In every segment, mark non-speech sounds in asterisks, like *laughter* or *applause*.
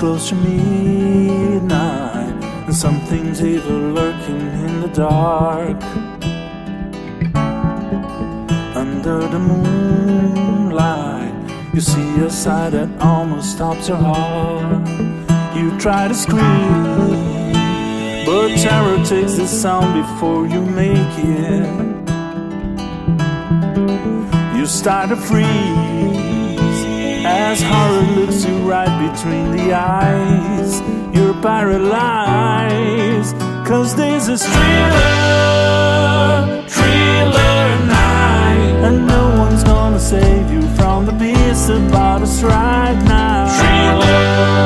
Close to midnight, and something's evil lurking in the dark. Under the moonlight, you see a sight that almost stops your heart. You try to scream, but terror takes the sound before you make it. You start to freeze as horror looks you right between the eyes. You're paralyzed, cause this is thriller, thriller night. And no one's gonna save you from the beast about us right now. Thriller,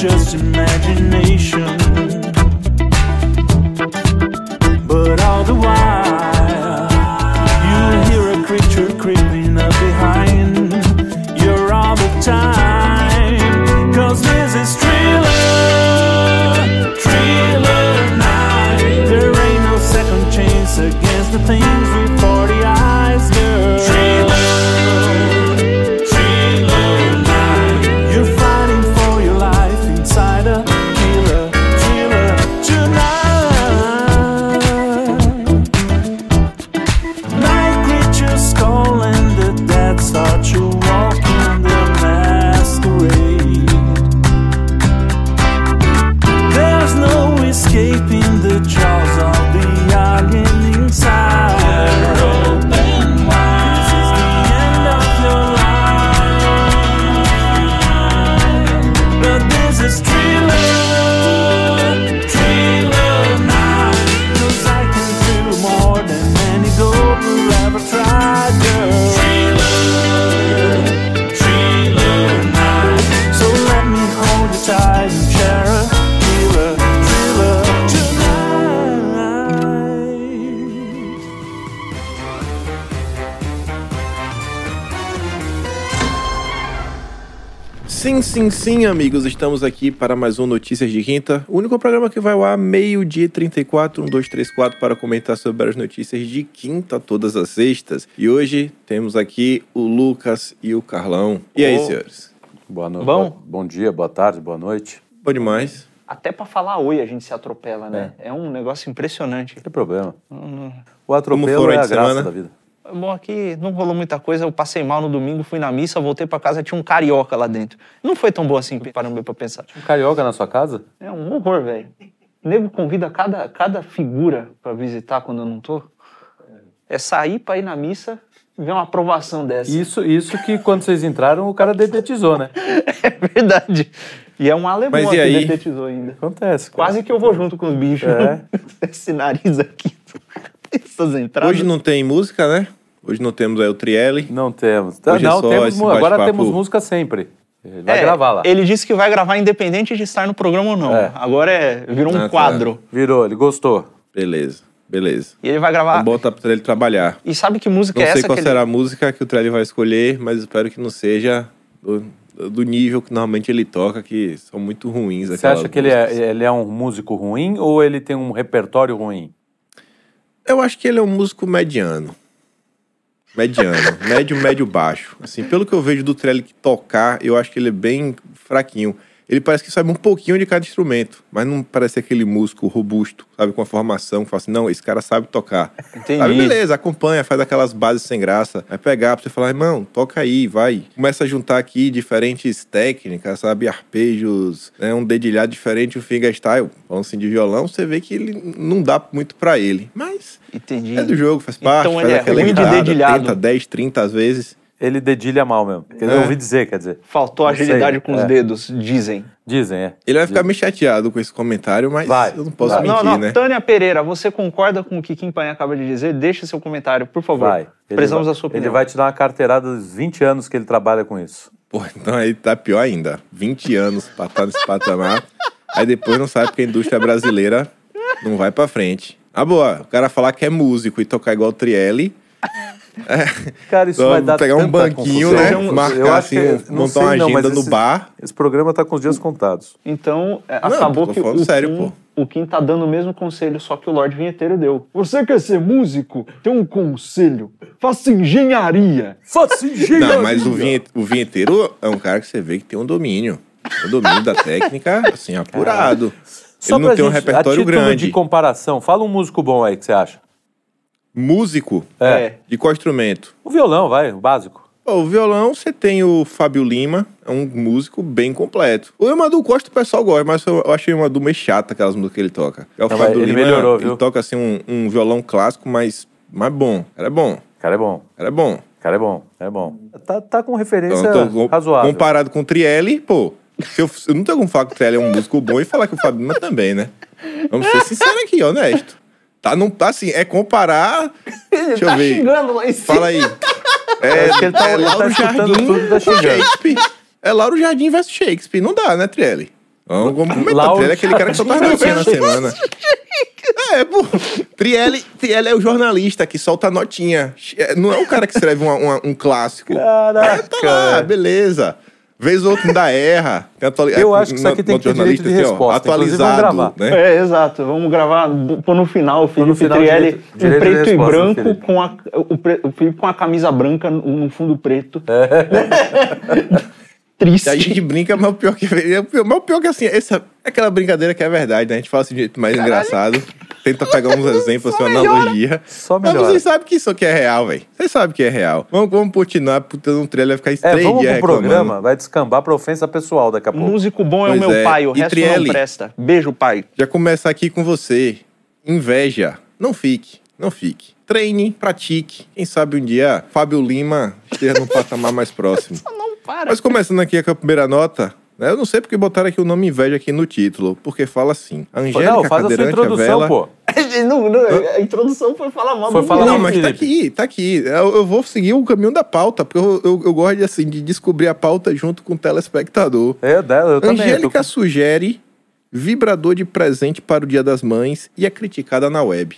just imagination. Sim, sim, sim, amigos, estamos aqui para mais um Notícias de Quinta, o único programa que vai ao ar meio-dia e 34, 1, 2, 3, 4, para comentar sobre as notícias de quinta todas as sextas. E hoje temos aqui o Lucas e o Carlão. E aí, Ô. senhores? Boa noite. Bom? Bom, bom dia, boa tarde, boa noite. Bom demais. Até pra falar oi a gente se atropela, né? É, um negócio impressionante. Não tem problema. Hum, O atropelo é a de graça semana? da vida. Bom, aqui não rolou muita coisa. Eu passei mal no domingo, fui na missa, voltei pra casa, tinha um carioca lá dentro. Não foi tão bom assim, parando pra pensar. Um carioca na sua casa? É um horror, velho. O nego convida cada, cada figura pra visitar quando eu não tô. É sair pra ir na missa e ver uma aprovação dessa. Isso, isso que quando vocês entraram, o cara dedetizou, né? *laughs* É verdade. E é um alemão Mas e que aí? detetizou ainda. Acontece. cara. Quase que eu vou junto com os bichos. É. *laughs* Esse nariz aqui. *laughs* Essas entradas. Hoje não tem música, né? Hoje não temos aí o Trielli. Não temos. Tá, Hoje é não, só temos agora temos música sempre. Ele vai É, gravar lá. Ele disse que vai gravar independente de estar no programa ou não. É. Agora é, virou um Ah, tá. quadro. Virou, ele gostou. Beleza, beleza. E ele vai gravar. Vamos botar pra ele trabalhar. E sabe que música Não é sei essa qual que será ele... a música que o Trielli vai escolher, mas espero que não seja do, do nível que normalmente ele toca, que são muito ruins. Você acha que ele é, ele é um músico ruim ou ele tem um repertório ruim? Eu acho que ele é um músico mediano. Mediano. médio, médio, baixo. Assim, pelo que eu vejo do Trelli tocar, eu acho que ele é bem fraquinho. Ele parece que sabe um pouquinho de cada instrumento, mas não parece aquele músico robusto, sabe, com a formação, que fala assim, não, esse cara sabe tocar. Entendi. Sabe, beleza, acompanha, faz aquelas bases sem graça. Vai pegar pra você falar, irmão, toca aí, vai. Começa a juntar aqui diferentes técnicas, sabe, arpejos, né, um dedilhado diferente, o fingerstyle, falando assim de violão, você vê que ele não dá muito pra ele. Mas Entendi. é do jogo, faz parte, Então faz ele é aquela ruim de entrada, dedilhado. tenta 10, 30 às vezes. Ele dedilha mal mesmo. Quer dizer, É. Eu ouvi dizer, quer dizer. Faltou Não sei, agilidade com os é. dedos, dizem. Dizem, é. Ele vai ficar meio chateado com esse comentário, mas Vai. eu não posso Vai. mentir, não, não, né? Tânia Pereira, você concorda com o que Kim Paim acaba de dizer? Deixe seu comentário, por favor. Vai. Ele Precisamos vai- da sua opinião. Ele vai te dar uma carteirada dos 20 anos que ele trabalha com isso. Pô, então aí tá pior ainda. 20 anos pra estar nesse patamar. Aí depois não sabe que a indústria brasileira não vai pra frente. Ah, boa, o cara falar que é músico e tocar igual o Trielli. Cara, isso Então, vai dar pegar um banquinho, confusão. né? Eu Marcar assim, que- não montar sei uma não, mas agenda no esse- bar. Esse programa tá com os dias contados. Então, é, Não, acabou tô que falando o, sério, Kim, pô. o Kim tá dando o mesmo conselho, só que o Lorde Vinheteiro deu. Você quer ser músico? Tem um conselho. Faça engenharia. Faça engenharia! Não, mas o, vinhe- o vinheteiro é um cara que você vê que tem um domínio. Um domínio da técnica, *laughs* assim, apurado. Só Ele não pra tem um gente, a repertório título grande. de comparação, fala um músico bom aí que você acha. Músico, É. de qual instrumento? O violão, vai, o básico. Pô, o violão, você tem o Fábio Lima, é um músico bem completo. O Emadul Costa o pessoal gosta, mas eu, achei o Emadul meio chato aquelas músicas que ele toca. É o Não, Fábio ele Lima, melhorou, ele viu? toca assim um, um violão clássico, mas, mas bom. Cara é bom, O cara é bom, cara é bom. o cara é bom, é bom. Tá, tá com referência Então, então, razoável. comparado com o Trielli, pô, eu, eu não tenho como falar que o Trielli é um músico bom e falar que o Fábio Lima também, né? Vamos ser sinceros aqui, honesto. Tá, não, tá assim, é comparar. *laughs* Ele Deixa tá eu ver. xingando lá em cima. Fala aí. *laughs* É, Acho que ele tá- ele tá escutando tudo tá com. Shakespeare. É Lauro Jardim versus Shakespeare. Não dá, né, Trielli? Vamos, vamos comentar. Lauro Trielli é aquele cara que solta as notinhas na semana. É, pô. Trielli, Trielli é o jornalista que solta a notinha. É, Não é o cara que escreve uma- uma- um clássico. Caraca. Tá lá, beleza. Vez ou outra ainda erra. Atuali- Eu acho que isso aqui tem que ter direito de jornalista, assim, ó, resposta. Inclusive, vamos Atualizado, gravar. né? É, exato. Vamos gravar, pôr no final o Felipe final, Trielli direito- em preto e resposta, branco, com a, o, o Felipe com a camisa branca no, no fundo preto. *laughs* Triste. E a gente brinca, mas o pior que é o pior, mas o pior que assim, essa é aquela brincadeira que é verdade, né? A gente fala assim de jeito mais engraçado, tenta pegar uns exemplos, assim, uma analogia. Só mas melhora. vocês sabem que isso aqui é real, velho. Vocês sabem que é real. Vamos, vamos continuar, porque um trailer vai ficar É, três vamos pro reclamando. programa, vai descambar pra ofensa pessoal daqui a pouco. Músico bom é o meu é. pai, o E resto Trielli? não presta. Beijo, pai. Já começa aqui com você. Inveja. Não fique, não fique. Treine, pratique. Quem sabe um dia Fábio Lima esteja num *laughs* patamar mais próximo. Para. Mas começando aqui com a primeira nota, né, eu não sei porque botaram aqui o nome inveja aqui no título, porque fala assim. Angélica Não, faz a sua Cadeirante introdução, revela... pô. *laughs* Não, não, a introdução foi falar mal Foi falar Não, mal, mas tá Felipe. aqui, tá aqui. Eu, eu vou seguir o caminho da pauta, porque eu, eu, eu gosto de, assim, de descobrir a pauta junto com o telespectador. É, eu também. eu tô Angélica com- sugere vibrador de presente para o Dia das Mães e é criticada na web.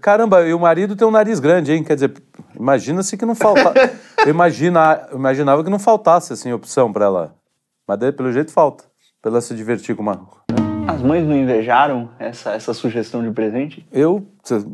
Caramba, e o marido tem um nariz grande, hein? Quer dizer, imagina-se que não falta. eu, *laughs* imagina, imaginava que não faltasse, assim, opção pra ela. Mas daí, pelo jeito falta. Pra ela se divertir com uma. As mães não invejaram essa, essa sugestão de presente? Eu,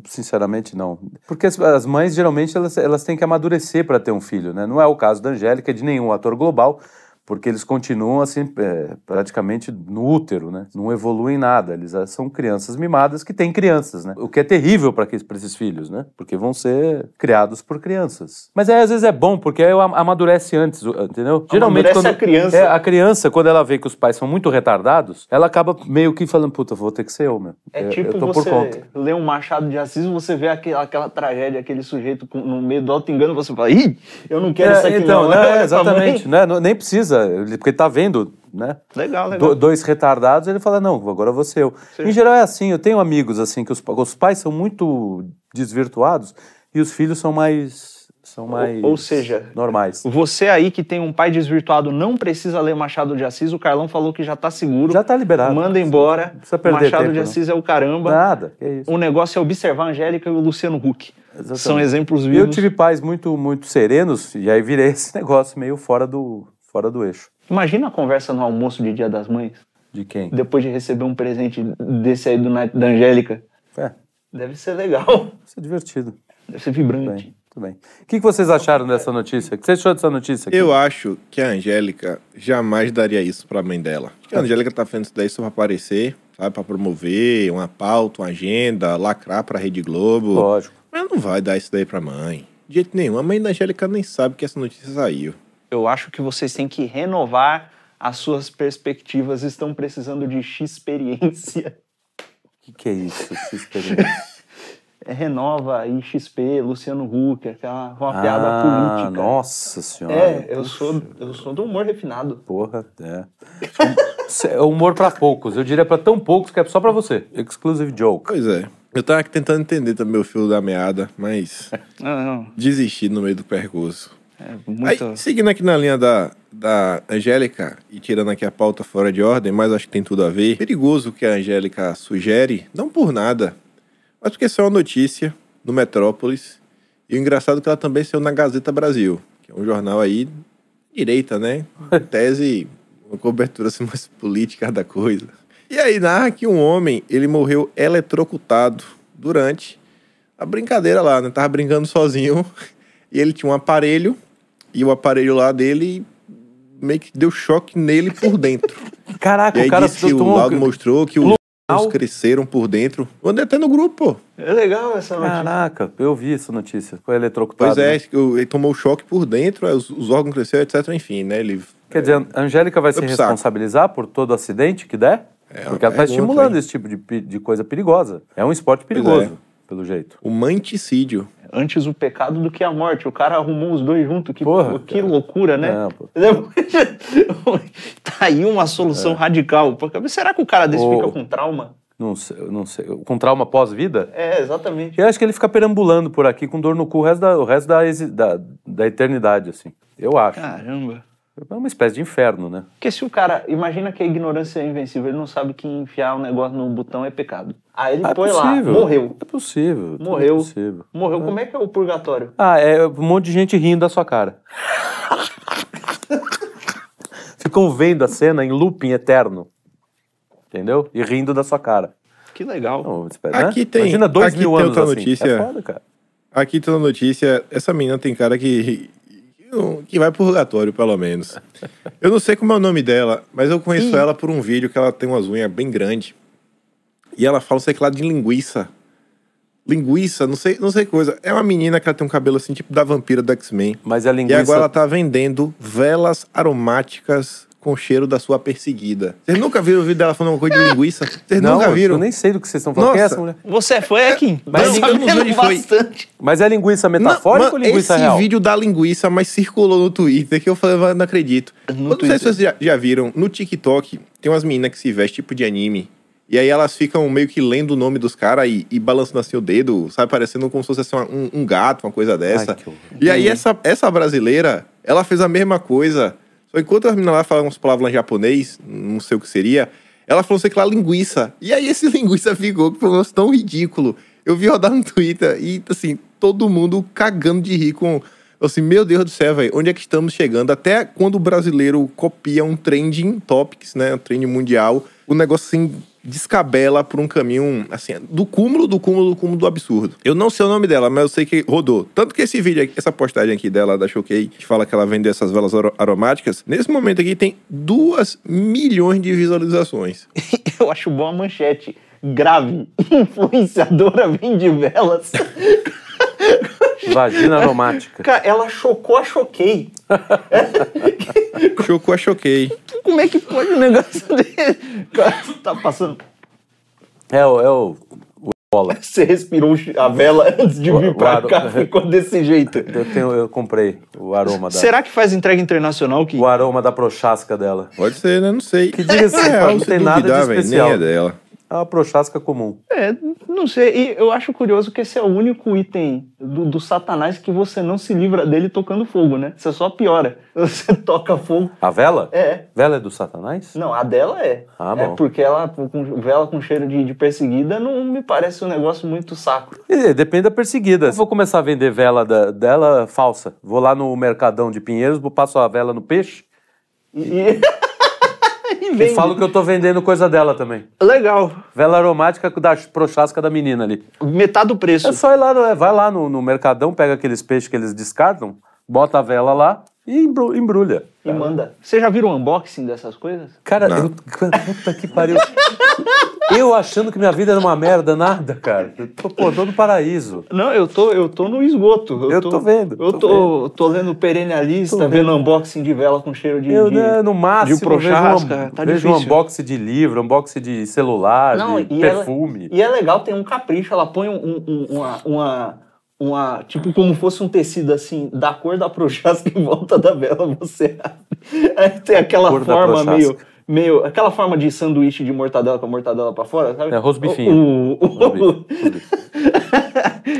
sinceramente, não. Porque as, as mães, geralmente, elas, elas têm que amadurecer para ter um filho, né? Não é o caso da Angélica, de nenhum ator global, porque eles continuam, assim, é, praticamente no útero, né? Não evoluem nada. Eles ah, são crianças mimadas que têm crianças, né? O que é terrível para esses filhos, né? Porque vão ser criados por crianças. Mas aí, às vezes, é bom, porque aí am- amadurece antes, entendeu? Amadurece a criança. É, a criança, quando ela vê que os pais são muito retardados, ela acaba meio que falando, puta, vou ter que ser eu, meu. É Eu- tipo eu você ler um Machado de Assis, você vê aquela, aquela tragédia, aquele sujeito no meio do auto-engano, você fala, ih, eu não quero É, isso aqui então, não. né, *laughs* pra exatamente, né, nem precisa, ele- porque tá vendo, né? Legal, legal. Do- dois retardados, ele fala, não, agora vou ser eu. Em geral é assim, eu tenho amigos assim, que os, os pais são muito desvirtuados e os filhos são mais, são mais ou seja, normais. Você aí que tem um pai desvirtuado não precisa ler Machado de Assis, o Carlão falou que já tá seguro. Já tá liberado. Manda embora. precisa perder Machado tempo, de não. Assis é o caramba. Nada, que isso. O negócio é observar a Angélica e o Luciano Huck. Exatamente. São exemplos vivos. eu tive pais muito, muito serenos e aí virei esse *laughs* negócio meio fora do, fora do eixo. Imagina a conversa no almoço de Dia das Mães, De quem? depois de receber um presente desse aí do, na- da Angélica. É, Deve ser legal. isso é divertido. Deve ser vibrante. Bem, tudo bem. O que, vocês acharam dessa notícia? O que você achou dessa notícia? aqui? Eu acho que a Angélica jamais daria isso pra mãe dela. A Angélica tá fazendo isso daí só pra aparecer, sabe? Pra promover uma pauta, uma agenda, lacrar pra Rede Globo. Lógico. Mas não vai dar isso daí pra mãe. De jeito nenhum. A mãe da Angélica nem sabe que essa notícia saiu. Eu acho que vocês têm que renovar as suas perspectivas. Estão precisando de experiência. O que, que é isso? Experiência? É, *laughs* renova aí XP, Luciano Huck, aquela uma piada Ah, política. Nossa senhora. É, eu sou, eu sou do humor refinado. Porra, é. É humor pra poucos. Eu diria pra tão poucos que é só pra você. Exclusive joke. Pois é. Eu tava aqui tentando entender também o fio da meada, mas *laughs* Não, não. desisti no meio do percurso. É muito. Aí, seguindo aqui na linha da, da Angélica e tirando aqui a pauta fora de ordem, mas acho que tem tudo a ver. Perigoso o que a Angélica sugere, não por nada, mas porque isso é uma notícia no Metrópolis. E o engraçado é que ela também saiu na Gazeta Brasil, que é um jornal aí direita, né? Em *laughs* tese, uma cobertura assim, mais política da coisa. E aí narra que um homem, ele morreu eletrocutado durante a brincadeira lá, né? Tava brincando sozinho *laughs* e ele tinha um aparelho e o aparelho lá dele meio que deu choque nele por dentro. *laughs* Caraca, e aí o cara disse que o laudo mostrou que os os cresceram por dentro. Mandei até no grupo, pô. É legal essa notícia. Caraca, eu vi essa notícia. Foi eletrocutado. Pois é, né? ele tomou choque por dentro, os, os órgãos cresceram, etc. Enfim, né? Ele Quer dizer, a Angélica vai se pro saco. responsabilizar por todo acidente que der? É Porque ela está pergunta, estimulando hein? esse tipo de, de coisa perigosa. É um esporte Pois perigoso, é. Pelo jeito. o manticídio. Antes o pecado do que a morte. O cara arrumou os dois juntos. Que, Porra, que cara. loucura, né? Não, *laughs* tá aí uma solução radical. Porque será que o cara desse Ô. fica com trauma? Não sei, eu não sei. Com trauma pós-vida? É, exatamente. Eu acho que ele fica perambulando por aqui com dor no cu o resto da, o resto da, da, da eternidade, assim. Eu acho. Caramba. É uma espécie de inferno, né? Porque se o cara. Imagina que a ignorância é invencível, ele não sabe que enfiar um negócio no botão é pecado. Aí ele Ah, é põe possível. lá, morreu. É possível. Morreu. É possível. Morreu. Como é que é o purgatório? Ah, é um monte de gente rindo da sua cara. *laughs* Ficam vendo a cena em looping eterno. Entendeu? E rindo da sua cara. Que legal. Não, espera, Aqui né? tem- Imagina dois aqui mil tem anos outra assim. notícia. É foda, cara. Aqui tem uma notícia, essa menina tem cara que, que, vai pro purgatório, pelo menos. Eu não sei como é o nome dela, mas eu conheço ela por um vídeo que ela tem umas unhas bem grandes. E ela fala um teclado de linguiça. Linguiça, não sei, não sei coisa. É uma menina que ela tem um cabelo assim, tipo da vampira do X-Men. Mas a E linguiça... agora ela tá vendendo velas aromáticas com cheiro da sua perseguida. Vocês nunca viram o vídeo dela falando uma coisa de linguiça? Vocês Não, nunca viram? eu nem sei do que vocês estão falando. Quem é Nossa. essa mulher? Você é fã, é Kim? Mas eu não onde foi. bastante. Mas é linguiça Não, metafórica ou mano, linguiça esse real? vídeo da linguiça, mas circulou no Twitter, que eu falei, "Mas não acredito. No eu não sei se vocês já, já viram, no TikTok, tem umas meninas que se vestem tipo de anime. E aí elas ficam meio que lendo o nome dos caras e, e balançando assim o dedo, sabe? Parecendo como se fosse assim, uma- um, um gato, uma coisa dessa. Ai, e aí essa, essa brasileira, ela fez a mesma coisa. Só enquanto as meninas lá falavam umas palavras em japonês, não sei o que seria, ela falou, sei lá, linguiça. E aí esse *laughs* linguiça ficou, que foi um negócio tão ridículo. Eu vi rodar no Twitter e, assim, todo mundo cagando de rir com... Assim, meu Deus do céu, velho, onde é que estamos chegando? Até quando o brasileiro copia um trending topics, né, um trend mundial, o negócio, assim, descabela por um caminho, assim, do cúmulo, do cúmulo, do cúmulo do absurdo. Eu não sei o nome dela, mas eu sei que rodou. Tanto que esse vídeo, aqui, essa postagem aqui dela, da Choquei, que fala que ela vende essas velas aro- aromáticas, nesse momento aqui tem duas milhões de visualizações. *laughs* Eu acho boa a manchete. Grave. Influenciadora vende velas. *laughs* Vagina aromática. Cara, ela chocou a choquei. *laughs* Chocou a Choquei. Como é que pode um negócio *laughs* dele? Cara, tá passando. É o... É o... o bola. *laughs* Você respirou a vela antes de vir O- pra o cá, ficou desse jeito. Eu, tenho, eu comprei o aroma da... Será que faz entrega internacional que O aroma da prochasca dela. Pode ser, né? Não sei. Que diga-se, É real, não se tem nada de duvidar, especial. Nem é dela. É uma prochasca comum. É, não sei. E eu acho curioso que esse é o único item do, do Satanás que você não se livra dele tocando fogo, né? Você só piora. *laughs* Você toca fogo. A vela? É. Vela é do satanás? Não, a dela é. Ah, é bom. porque ela, com vela com cheiro de, de perseguida, não me parece um negócio muito sacro. É, Depende da perseguida. Eu vou começar a vender vela da- dela falsa. Vou lá no Mercadão de Pinheiros, passo a vela no peixe E, e... *laughs* e vende. falo que eu tô vendendo coisa dela também. Legal. Vela aromática da prochasca da menina ali. Metade do preço. É só ir lá, vai lá no, no Mercadão, pega aqueles peixes que eles descartam, bota a vela lá e embru- embrulha. E manda. Você já viu o unboxing dessas coisas? Cara, Não. eu, puta que pariu. *laughs* Eu achando que minha vida era uma merda, nada, cara. Eu tô, pô, tô no paraíso. Não, eu tô, eu tô no esgoto. Eu tô vendo, Eu tô tô, tô lendo Perennialista, Tô vendo unboxing de vela com cheiro de. Eu, de... né, no máximo, de prochasca, vejo, um, tá vejo um unboxing de livro, unboxing de celular, Não, de e ela- perfume. E é legal, tem um capricho. Ela põe um- um- uma, uma, uma. Tipo, como fosse um tecido assim, da cor da prochasca em volta da vela, você abre. Aí tem aquela da forma meio, meio. aquela forma de sanduíche de mortadela com a mortadela pra fora, sabe? É, rosbifinho. O- o- Rosbife, rosbife.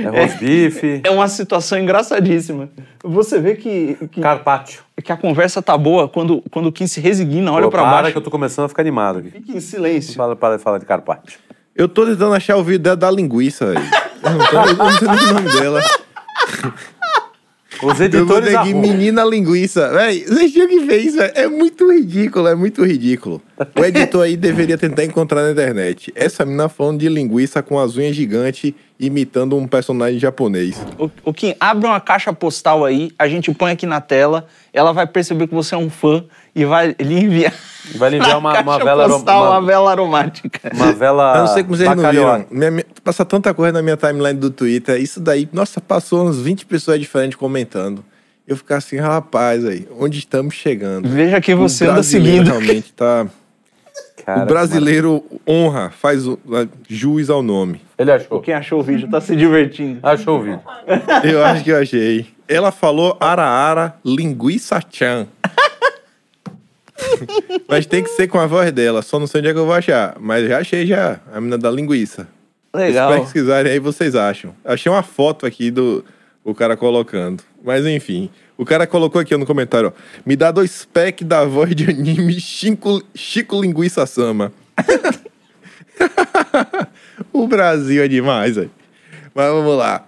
É rosbife, *laughs* É uma situação engraçadíssima. Você vê que, que, carpaccio. que a conversa tá boa quando, quando o Kim se resigna, olha Pô, pra para baixo. que eu tô começando a ficar animado aqui. Fica em silêncio. Para, para de falar de carpaccio. Eu tô tentando achar o vídeo dela da linguiça, velho. *laughs* Eu não tô eu não sei o nome dela. Os Eu vou editores aqui arrumam. menina linguiça. Véi, vocês tinham que ver isso, velho. É muito ridículo, é muito ridículo. O editor aí deveria tentar encontrar na internet. Essa menina falando de linguiça com as unhas gigantes, imitando um personagem japonês. O, o Kim, abre uma caixa postal aí, a gente põe aqui na tela, ela vai perceber que você é um fã e vai lhe enviar. Vai lhe enviar *laughs* uma, uma vela postal, aroma- uma vela aromática. Uma vela. Eu não sei como vocês não viram. Minha- minha- passa tanta coisa na minha timeline do Twitter. Isso daí, nossa, passou uns 20 pessoas diferentes comentando. Eu ficar assim, rapaz, aí, onde estamos chegando? Veja quem você o anda seguindo. realmente tá. Cara, o brasileiro honra, faz o- jus ao nome. Ele achou. Quem achou o vídeo tá se divertindo. Achou o vídeo. *laughs* Eu acho que eu achei. Ela falou ara-ara, linguiça chan. Mas tem que ser com a voz dela, só não sei onde é que eu vou achar. Mas já achei já, a menina da linguiça. Se Legal. pesquisarem aí, vocês acham. Achei uma foto aqui do o cara colocando. Mas enfim, o cara colocou aqui no comentário, ó. Me dá dois packs da voz de anime Chico, Chico Linguiça Sama. *laughs* o Brasil é demais, velho. Mas vamos lá.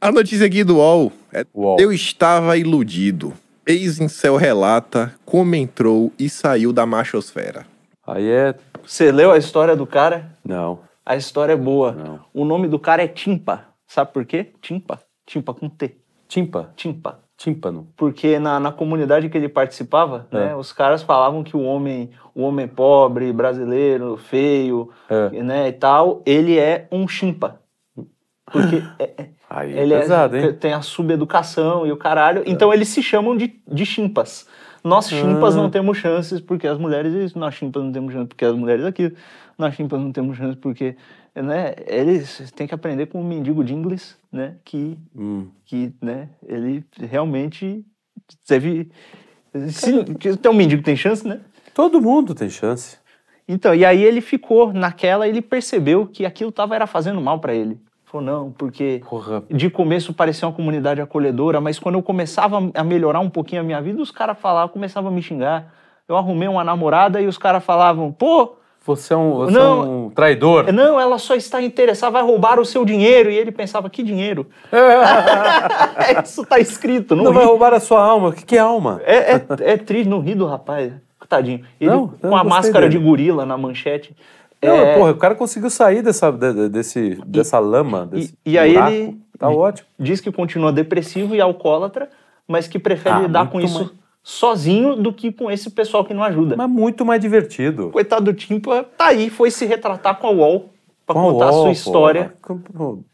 A notícia aqui do UOL é UOL. Eu estava iludido. Ex-incel relata, comentou e saiu da machosfera. Aí é. Você leu a história do cara? Não. A história é boa. Não. O nome do cara é Timpa. Sabe por quê? Timpa. Timpa com T. Timpa. Timpa. Tímpano. Porque na, na comunidade que ele participava, É. né, os caras falavam que o homem, o homem pobre, brasileiro, feio, É. né, e tal, ele é um chimpa. Porque *laughs* é- é- Aí é ele pesado, é, hein? tem a subeducação e o caralho. Então eles se chamam de, de chimpas. Nós chimpas Ah. não temos chances porque as mulheres isso, nós chimpas não temos chances porque as mulheres aquilo, nós chimpas não temos chances porque, né, eles têm que aprender com o mendigo de inglês, né, que Hum. que, né, ele realmente teve. Se, tem um mendigo tem chance, né? Todo mundo tem chance. Então, e aí ele ficou naquela, ele percebeu que aquilo tava era fazendo mal para ele. Falou, não, porque Porra. de começo parecia uma comunidade acolhedora, mas quando eu começava a melhorar um pouquinho a minha vida, os caras falavam, começavam a me xingar. Eu arrumei uma namorada e os caras falavam, pô, Você é um, você Não. é um traidor. não, ela só está interessada, vai roubar o seu dinheiro. E ele pensava, que dinheiro? *laughs* Isso tá escrito, não, Não vai roubar a sua alma. O que, que é alma? É, é, é triste, não ri do rapaz. Tadinho. Ele Não, com a máscara dele. de gorila na manchete. É, porra, o cara conseguiu sair dessa, de- de- desse, dessa lama, desse e aí buraco. ele- Tá ótimo. diz que continua depressivo e alcoólatra, mas que prefere Ah, lidar com isso mais- sozinho do que com esse pessoal que não ajuda. Mas muito mais divertido. Coitado do Timpa, tá aí, foi se retratar com a UOL pra Com a contar a sua história.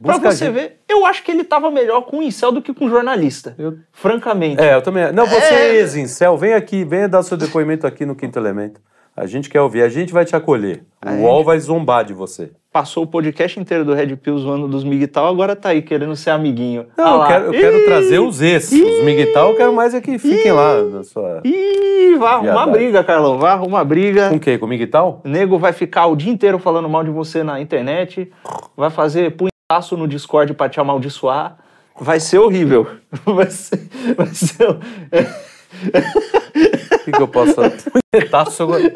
busca você ver, eu acho que ele tava melhor com o incel do que com o jornalista. Eu- Francamente. É, eu também. Não, você É. é ex-incel, vem aqui, venha dar seu depoimento aqui no Quinto Elemento. A gente quer ouvir, a gente vai te acolher. O É. UOL vai zombar de você. Passou o podcast inteiro do Red Pill zoando dos Mig tal, agora tá aí querendo ser amiguinho. Não, Ah eu quero, eu quero Ih, trazer os ex. Os Miguel, eu quero mais é que fiquem lá na sua. Ih, vai arrumar briga, Carlão. Vai arrumar briga. Com quem? Com Miguel? O nego vai ficar o dia inteiro falando mal de você na internet. Vai fazer punhaço no Discord pra te amaldiçoar. Vai ser horrível. *laughs* Vai ser. Vai ser... *laughs* O que, que eu posso? *laughs* Punhetaço *laughs* agora.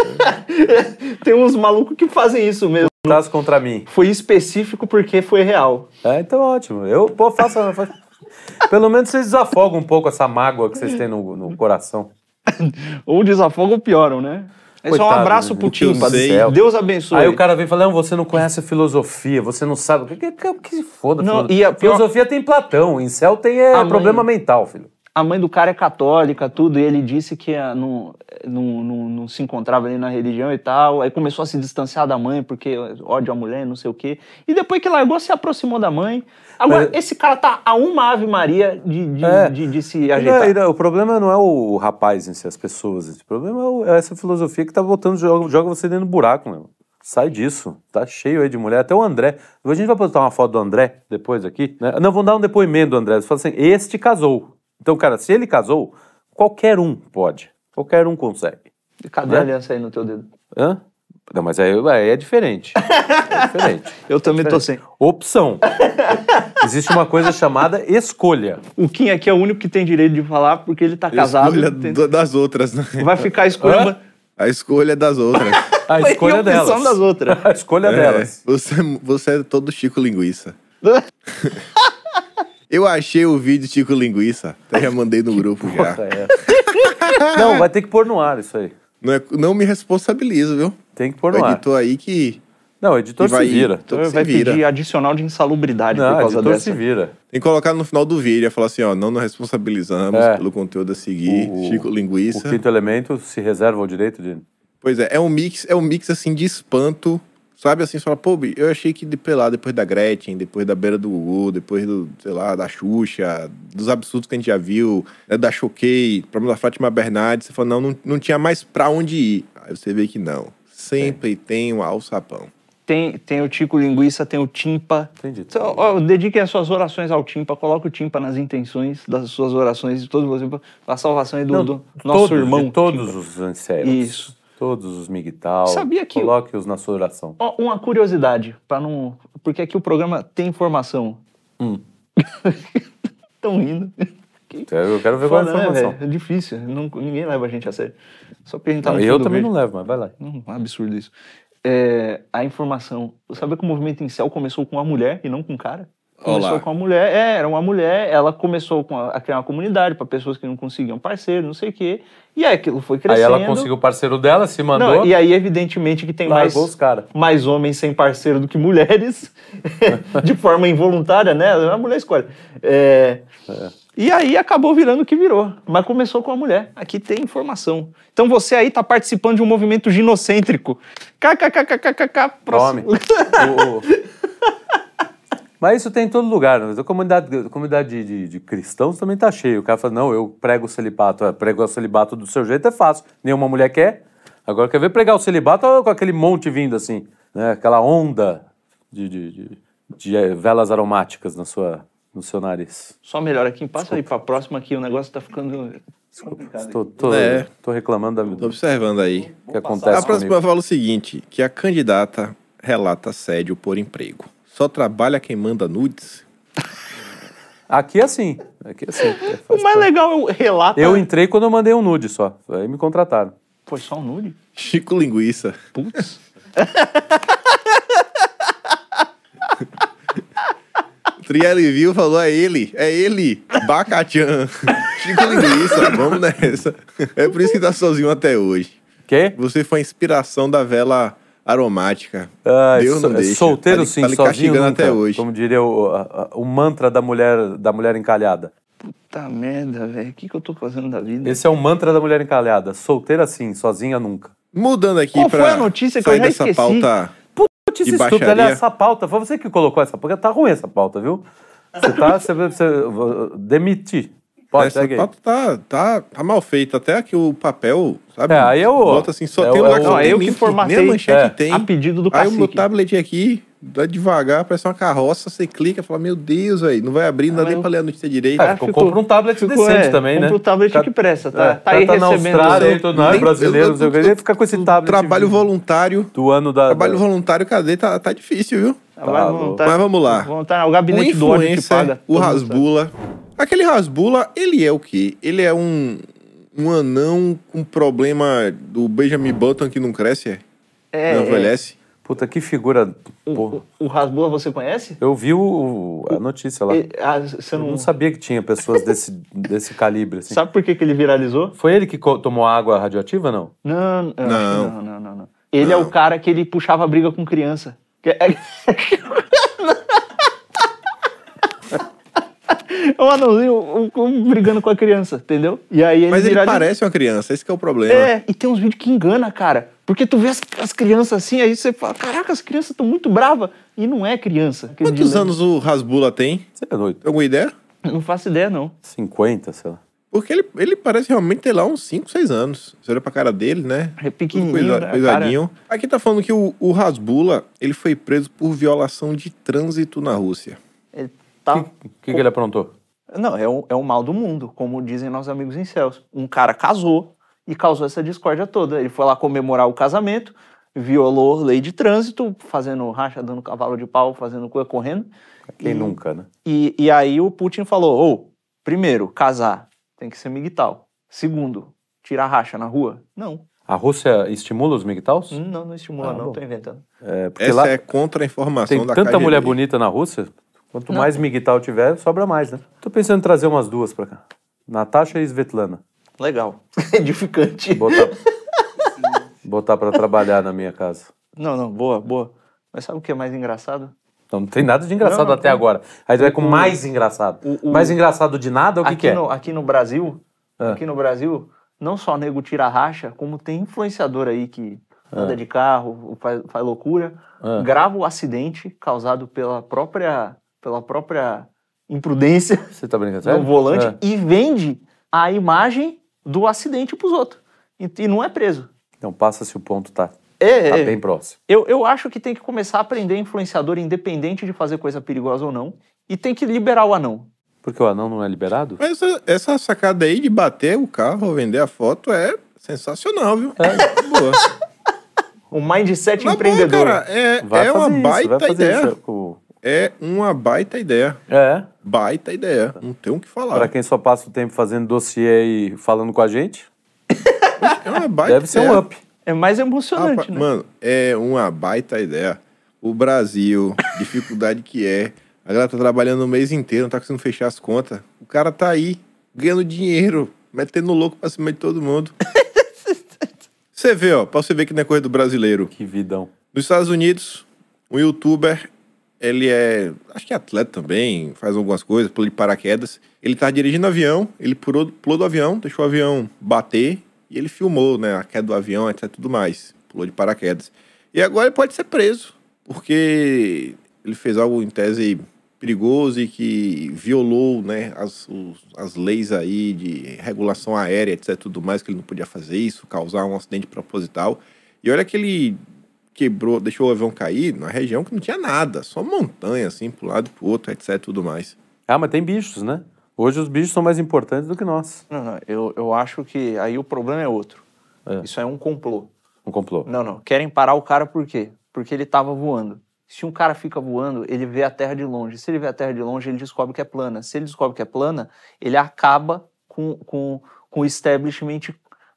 Tem uns malucos que fazem isso mesmo. Punhetaço contra mim. Foi específico porque foi real. É, então ótimo. Eu, pô, faça- *laughs* Pelo menos vocês desafogam um pouco essa mágoa que vocês têm no, no coração. Ou desafogam ou pioram, né? É só um Coitado, abraço né? pro que sei- Deus abençoe. Aí o cara vem e fala: não, você não conhece a filosofia, você não sabe. O que, que, que se foda? Não, filosofia. e a Filosofia tem Platão, em céu tem é, problema mental, filho. A mãe do cara é católica, tudo, e ele disse que ah, não, não, não, não se encontrava ali na religião e tal. Aí começou a se distanciar da mãe porque ódio à mulher, não sei o quê. E depois que largou, se aproximou da mãe. Agora, Mas- esse cara tá a uma Ave Maria de, de, É. de, de se não- ajeitar. e não, o problema não é o rapaz em si, as pessoas. O problema é, é essa filosofia que tá botando, joga, joga você dentro do buraco, meu. Sai disso. Tá cheio aí de mulher. Até o André. A gente vai botar uma foto do André depois aqui. Né? Não, vamos dar um depoimento do André. Você fala assim: este casou. Então, cara, se ele casou, qualquer um pode. Qualquer um consegue. Cadê Né? a aliança aí no teu dedo? Hã? Não, mas aí, aí é diferente. *laughs* É diferente. Eu também tô sem. Opção. Existe uma coisa chamada escolha. O Kim aqui é o único que tem direito de falar porque ele tá casado. Escolha tem- das outras, né? Vai ficar A escolha é das outras. *laughs* A escolha a opção delas. das outras. *laughs* A escolha É, delas. você, você é todo Chico Linguiça. Eu achei o vídeo Chico Linguiça. Até já mandei no grupo já. É. Não, vai ter que pôr no ar isso aí. Não, é- não me responsabilizo, viu? Tem que pôr O no ar. editor aí que Não, o editor vai- se vira. Então vai se vira. pedir adicional de insalubridade Não, por o causa editor dessa. se vira. tem que colocar no final do vídeo. Falar assim, ó, não nos responsabilizamos É. pelo conteúdo a seguir. O- Chico O Linguiça. quinto elemento se reserva o direito de. Pois é, é um mix, é um mix assim de espanto. Sabe assim, você fala, pô, eu achei que de lá, depois da Gretchen, depois da beira do Gugu, depois do, sei lá, da Xuxa, dos absurdos que a gente já viu, né, da Choquei, problema da Fátima Bernardes, você fala, não, não, não tinha mais pra onde ir. Aí você vê que não. Sempre tem um alçapão. Tem, tem o Tico Linguiça, tem o Timpa. Entendi. Então, ó, dediquem as suas orações ao Timpa, coloque o Timpa nas intenções das suas orações de todos vocês, a salvação aí do, Não, do nosso todos, irmão. De todos Timpa. os anceiros. Isso. Todos os migtal. Sabia que Coloque-os na sua oração. Ó, uma curiosidade, para não. Porque aqui o programa tem informação. Hum. *laughs* Estão rindo. Eu quero ver qual é a né, informação. É difícil. não- ninguém leva a gente a sério. Só porque a gente tá Não, eu também verde. não levo, mas vai lá. Hum, um absurdo isso. É, a informação. Sabe que o movimento em céu começou com uma mulher e não com um cara? Começou Olá. com uma mulher, é, era uma mulher, ela começou com a, a criar uma comunidade para pessoas que não conseguiam parceiro, não sei o quê. E aí aquilo foi Aí crescendo. ela conseguiu o parceiro dela, se mandou, Não, e aí, evidentemente, que tem mais, os caras. mais homens sem parceiro do que mulheres, de forma involuntária, né? A mulher escolhe. É, E aí acabou virando o que virou. Mas começou com a mulher. Aqui tem informação. Então você aí tá participando de um movimento ginocêntrico. KKKKKK. Tome. próximo. O- o- Mas isso tem em todo lugar. né? A comunidade, a comunidade de, de- de cristãos também tá cheio. O cara fala, não, eu prego o celibato. É, prego o celibato do seu jeito é fácil. Nenhuma mulher quer. Agora quer ver pregar o celibato ó, com aquele monte vindo assim. Né? Aquela onda de, de, de- de, eh, velas aromáticas na sua, no seu nariz. Só melhor aqui. Passa aí pra próxima aqui. O negócio tá ficando complicado. Tô, tô, É. tô reclamando da, Tô do observando aí. que acontece A próxima comigo. fala o seguinte, que a candidata relata assédio por emprego. Só trabalha quem manda nudes? Aqui é assim. Aqui é assim. É, O mais parte. legal é o relato. Eu entrei quando eu mandei um nude só. Aí me contrataram. Foi só um nude? Chico Linguiça. Putz. Trielli viu, falou, é ele, é ele, Bacatian. *laughs* Chico Linguiça, vamos nessa. É por isso que tá sozinho até hoje. Quê? Você foi a inspiração da vela aromática. Ai, Deus não deixa. solteiro Tá sim, tá lhe sozinho nunca. até hoje. Como diria o, a- o mantra da mulher, da mulher encalhada. Puta merda, velho. O que, que eu tô fazendo da vida? Esse é o mantra da mulher encalhada. Solteira sim, sozinha nunca. Mudando aqui Qual pra foi a notícia que eu já dessa esqueci? pauta. Notícia E estúpida, aliás, essa pauta. Foi você que colocou essa pauta. Tá ruim essa pauta, viu? Você tá. Você, você, demite. Pode, essa segue aí. pauta tá, tá, tá mal feita. Até aqui o papel, sabe? É, aí eu- Bota assim, só é tem o- um lugar é que Não, tem eu que link, formatei. Nem a manchete É, tem. A pedido do Aí o meu tablet aqui, dá devagar, parece uma carroça, você clica e fala, meu Deus, aí não vai abrir, não dá nem eu- pra ler a notícia direito. É, ficou- compra um tablet decente é, também, né? Compra o tablet Ca- que presta, tá? É, tá aí tá na recebendo. Austrália, seu- e tudo, não é brasileiro, não sei o que. eu- Ele fica com esse tablet. Trabalho voluntário. Do ano da. Trabalho da- voluntário, cadê? Tá, tá difícil, viu? Ah, Tá voltar- Mas vamos lá. o O gabinete do ódio que paga. o todo Rasbula. Aquele Rasbula, ele é o quê? Ele é um, um anão com problema do Benjamin Button que não cresce, é? É, não é. envelhece? Puta, que figura. O, Porra. o, o Rasbula você conhece? Eu vi o, a notícia lá. Ele- ah, você Eu não, não sabia que tinha pessoas desse, desse calibre. Assim. sabe por que, que ele viralizou? Foi ele que tomou água radioativa, não? Não, que Não. não, não, não, não. Ele é o cara que ele puxava briga com criança. *laughs* *laughs* Que é... É *laughs* um anãozinho um- um brigando com a criança, entendeu? E aí ele Mas ele viraliza- parece uma criança, esse que é o problema. É, e tem uns vídeos que engana, cara. Porque tu vê as, as crianças assim, aí você fala, caraca, as crianças estão muito bravas. E não é criança. Quantos dilema. anos o Rasbula tem? Você é doido. Tem alguma ideia? Não faço ideia, não. 50, sei lá. Porque ele, ele parece realmente ter lá uns 5, 6 anos. Você olha pra cara dele, né? É pequenininho, coisa- né, coisadinho. Aqui tá falando que o, o Rasbula, ele foi preso por violação de trânsito na Rússia. Tá... O que, que ele aprontou? Não, é o, é o mal do mundo, como dizem nossos amigos em céus. Um cara casou e causou essa discórdia toda. Ele foi lá comemorar o casamento, violou lei de trânsito, fazendo racha, dando cavalo de pau, fazendo coisa, correndo. Quem E- nunca, né? E, e aí o Putin falou: ô, primeiro, casar tem que ser migtal. Segundo, tirar racha na rua? Não. A Rússia estimula os MGTOWs? Não, não estimula, Ah, não, tô inventando. É, porque Essa lá é contra a informação tem da tanta KGB. mulher bonita na Rússia. Quanto Não. mais MGTOW tiver, sobra mais, né? Tô pensando em trazer umas duas pra cá. Natasha e Svetlana. Legal. *laughs* Edificante. Botar, *laughs* botar pra trabalhar na minha casa. Não, não, boa, boa. Mas sabe o que é mais engraçado? Então, não tem nada de engraçado Não, não até tem. agora. Aí vai com O- mais engraçado. o- o- mais engraçado de nada, o que, aqui, que é? no, aqui no Brasil, Ah. aqui no Brasil, não só nego tira racha, como tem influenciador aí que anda Ah. de carro, faz, faz loucura, Ah. grava o acidente causado pela própria, pela própria imprudência Você tá brincando *laughs* sério? no volante É. e vende a imagem do acidente pros outros. E, e não é preso. Então passa se o ponto tá, É, tá é. bem próximo. Eu, eu acho que tem que começar a aprender influenciador independente de fazer coisa perigosa ou não. E tem que liberar o anão. Porque o anão não é liberado? Mas essa, essa sacada aí de bater o carro, vender a foto, é sensacional, viu? Boa. O *laughs* mindset Na boa, empreendedor. cara, é, Vai é uma isso, baita fazer ideia. isso É uma baita ideia. É, Baita ideia. Não tem o que falar. pra quem só passa o tempo fazendo dossiê e falando com a gente, É uma baita deve ser ideia. um up. É mais emocionante, Rapaz, né? Mano, é uma baita ideia. O Brasil, dificuldade que é. A galera tá trabalhando o mês inteiro, não tá conseguindo fechar as contas. O cara tá aí, ganhando dinheiro, metendo louco pra cima de todo mundo. *laughs* Você vê, ó, pra você ver que não é coisa do brasileiro. Que vidão. Nos Estados Unidos, um youtuber, ele é, acho que é atleta também, faz algumas coisas, pula de paraquedas. Ele tá dirigindo avião, ele pulou, pulou do avião, deixou o avião bater e ele filmou, né, a queda do avião, etc, tudo mais. Pulou de paraquedas. E agora ele pode ser preso, porque ele fez algo em tese perigoso e que violou, né, as, os- as leis aí de regulação aérea, etc, tudo mais, que ele não podia fazer isso, causar um acidente proposital. E olha que ele quebrou, deixou o avião cair numa região que não tinha nada, só montanha, assim, pro lado e pro outro, etc, tudo mais. Ah, mas tem bichos, né? Hoje os bichos são mais importantes do que nós. Não, não, eu, eu acho que aí o problema é outro. É. Isso é um complô. Um complô. Não, não. Querem parar o cara por quê? Porque ele tava voando. Se um cara fica voando, ele vê a Terra de longe. Se ele vê a Terra de longe, ele descobre que é plana. Se ele descobre que é plana, ele acaba com, com, com o establishment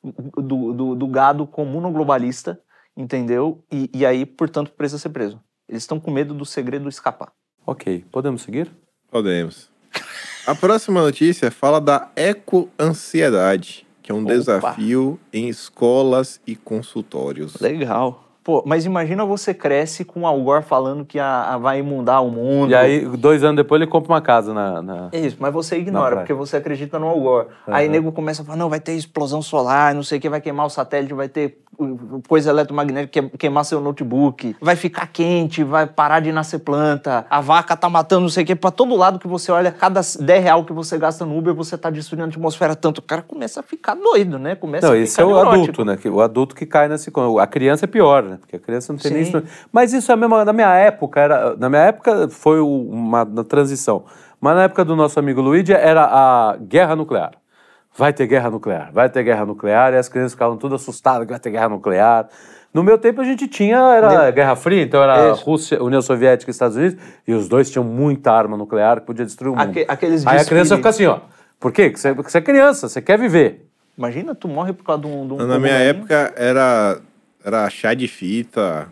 do, do, do gado comunoglobalista, entendeu? E, e aí, portanto, precisa ser preso. Eles estão com medo do segredo escapar. Ok, podemos seguir? Podemos. A próxima notícia fala da ecoansiedade, que é um Opa. desafio em escolas e consultórios. Legal. Pô, mas imagina você cresce com o Al Gore falando que a, a vai imundar o mundo. E aí, dois anos depois, ele compra uma casa na. na- É isso, mas você ignora, porque você acredita no Al Gore. Aí nego começa a falar, não, vai ter explosão solar, não sei o que, vai queimar o satélite, vai ter uh, coisa eletromagnética, que- queimar seu notebook, vai ficar quente, vai parar de nascer planta, a vaca tá matando não sei o que, pra todo lado que você olha, cada 10 real que você gasta no Uber, você tá destruindo a atmosfera tanto. O cara começa a ficar doido, né? Começa Não, a esse ficar é o neurótico. adulto, né? O adulto que cai nesse. A criança é pior, né? Porque a criança não tem nem Sim. isso. Mas isso é mesmo. Na minha época, era, na minha época foi uma, uma transição. Mas na época do nosso amigo Luigi era a guerra nuclear. Vai ter guerra nuclear, vai ter guerra nuclear, e as crianças ficavam todas assustadas que vai ter guerra nuclear. No meu tempo a gente tinha, era Guerra Fria, então era Isso. Rússia, União Soviética e Estados Unidos, e os dois tinham muita arma nuclear que podia destruir o mundo. Aque- aqueles Aí a criança fica assim, ó. Por quê? Porque você, porque você é criança, você quer viver. Imagina, tu morre por causa de um. de um Na minha época era, era chá de fita,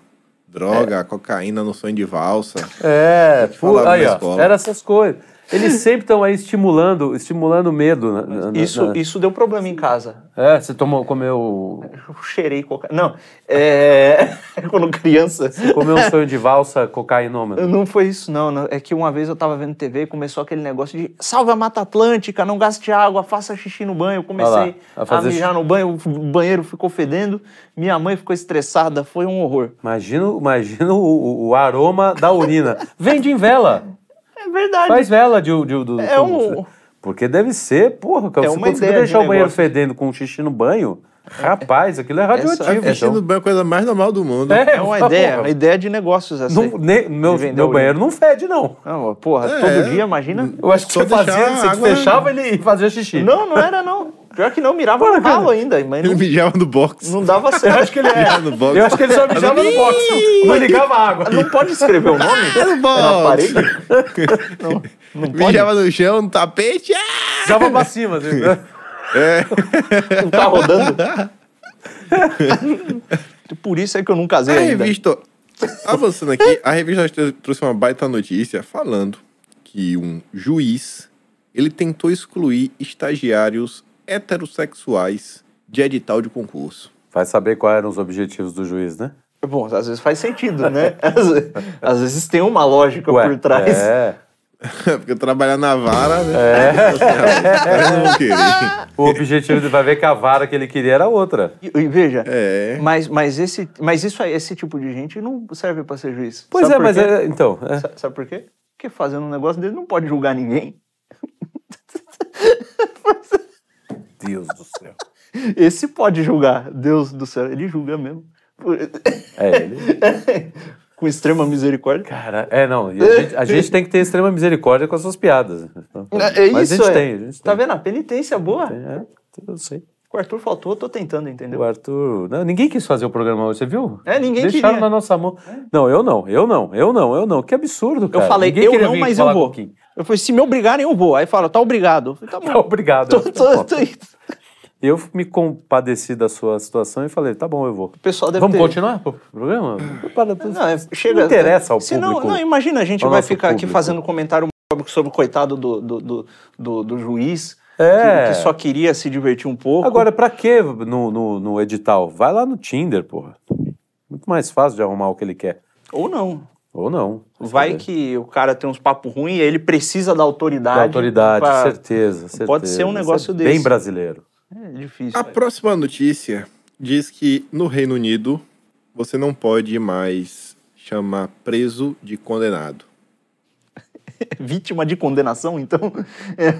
droga, cocaína no sonho de valsa. É, pu- aí, ó, escola. era essas coisas. Eles sempre estão aí estimulando, estimulando medo. na- na- na- Isso, na- isso deu problema em casa. É, você tomou, comeu, Eu cheirei cocaína. Não, é. *laughs* Quando criança. comeu um sonho de valsa cocainômeno. Não foi isso, não. É que uma vez eu tava vendo TV e começou aquele negócio de salve a Mata Atlântica, não gaste água, faça xixi no banho. Eu comecei lá, a a, mijar no banho, o banheiro ficou fedendo, minha mãe ficou estressada, foi um horror. Imagina, imagina o, o- o aroma da urina. Vende em vela. É verdade. Faz vela de, de, do- É um- Porque deve ser, porra, cara, É você ideia de deixar o banheiro negócio. fedendo com xixi no banho, rapaz, aquilo é radioativo. Xixi então. no banho é a coisa mais normal do mundo. É, É uma porra. ideia, uma ideia de negócios essa. aí. Não, ne- meu, De meu banheiro não fede, não. Não, porra, É. todo dia, imagina? Eu acho que você fazia, você água- fechava ele e fazia xixi. Não, não era não. Pior que não, mirava no ralo ainda, mas Ele não, mijava no box. não dava Eu certo. acho que ele é. Mijava no box. Eu acho que ele só mijava no box. Não ligava a água. Não pode escrever o nome? *laughs* É no box. É na parede? *laughs* Não, não pode. Mijava no chão, no tapete. Ah! Mijava pra cima. Assim. Não tá rodando. *laughs* Por isso é que eu não casei A ainda. revista, avançando aqui, a revista trouxe uma baita notícia falando que um juiz ele tentou excluir estagiários heterossexuais de edital de concurso. Vai saber quais eram os objetivos do juiz, né? Bom, às vezes faz sentido, né? *laughs* Às, às vezes tem uma lógica Ué, por trás. É. *laughs* Porque trabalhar na vara, né? Vão querer. O objetivo de vai ver que a vara que ele queria era outra. E, e veja, É. mas, mas, esse, mas isso aí, esse tipo de gente não serve pra ser juiz. Pois Sabe é, mas é, então. é. Sa- Sabe por quê? Porque fazendo um negócio dele não pode julgar ninguém. *laughs* Deus do céu. Esse pode julgar. Deus do céu, ele julga mesmo. É ele. *laughs* Com extrema misericórdia. Cara, é, não. a, gente, a gente tem que ter extrema misericórdia com as suas piadas. É Mas isso, a gente é. tem, a gente Tá tem. vendo? A penitência boa. É, eu sei. O Arthur faltou, eu tô tentando, entendeu? O Arthur. Não, ninguém quis fazer o programa hoje, você viu? É, ninguém Deixaram queria. na nossa mão. Não, eu não, eu não, eu não, eu não. Que absurdo, Eu cara. falei, Ninguém eu não, mas eu vou. Eu falei, se me obrigarem, eu vou. Aí fala, tá obrigado. Eu falei, tá bom. Tá, Obrigado. Tô- tô- tô indo. Eu me compadeci da sua situação e falei, tá bom, eu vou. O pessoal deve Vamos ter... continuar o programa? Para- Não, é, chega, Não interessa ao Senão, público. Não, imagina, a gente vai ficar aqui público. fazendo comentário sobre o coitado do, do, do, do, do juiz, É. que, que só queria se divertir um pouco. Agora, pra que no, no, no edital? Vai lá no Tinder, porra. Muito mais fácil de arrumar o que ele quer. Ou não. Ou não. Vai Sabe? que o cara tem uns papos ruins e ele precisa da autoridade. Da autoridade, pra- certeza, certeza. Pode ser um Isso é negócio Bem desse. brasileiro. É difícil. A velho. próxima notícia diz que no Reino Unido você não pode mais chamar preso de condenado. *laughs* Vítima de condenação, então. É,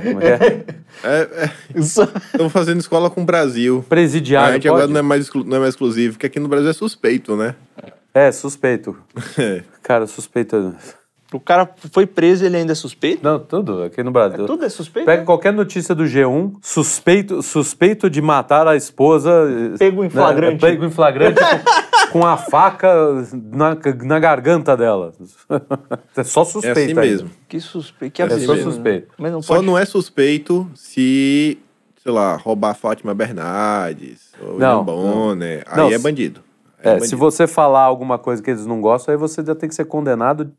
como é que é? É, é, *laughs* Isso- estão fazendo escola com o Brasil. A Presidiário gente pode? agora não é, mais exclu- não é mais exclusivo, porque aqui no Brasil é suspeito, né? É, suspeito. *laughs* É. Cara, suspeito... O cara foi preso e ele ainda é suspeito? Não, tudo aqui no Brasil. Tudo é suspeito? Pega né? qualquer notícia do G1, suspeito, suspeito de matar a esposa. Pego em né, flagrante. Pego em flagrante com, *laughs* com a faca na, na garganta dela. *laughs* É só É suspeito. assim ainda. mesmo. Que suspeito. Que É absurdo. só né? suspeito. Mas não Só pode... não é suspeito se, sei lá, roubar Fátima Bernardes ou Não, Bonner. Aí Não, é bandido. É, bandido. se você falar alguma coisa que eles não gostam, aí você já tem que ser condenado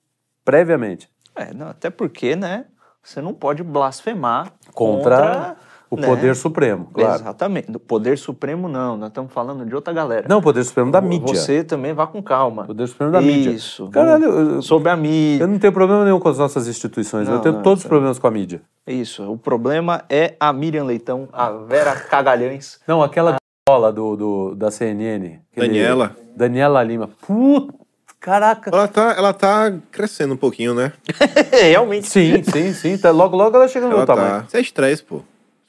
previamente. É, não, até porque, né? Você não pode blasfemar Contra, o né? poder supremo, claro. Exatamente. Do poder supremo, não. Nós estamos falando de outra galera. Não, o poder supremo da mídia. Você também vá com calma. O poder supremo da mídia. Isso. Caralho, eu, Sobre a mídia. eu não tenho problema nenhum com as nossas instituições. eu Não, tenho não, todos os isso é- problemas com a mídia. Isso. O problema é a Miriam Leitão, a Vera Cagalhães. Não, aquela bola do, do, da CNN. Daniela. Daniela Lima. Puta, caraca. Ela tá, ela tá crescendo um pouquinho, né? *laughs* Realmente. Sim, sim, sim. Tá, logo, logo ela chega no meu Ela tamanho. tá. Isso é estresse, pô.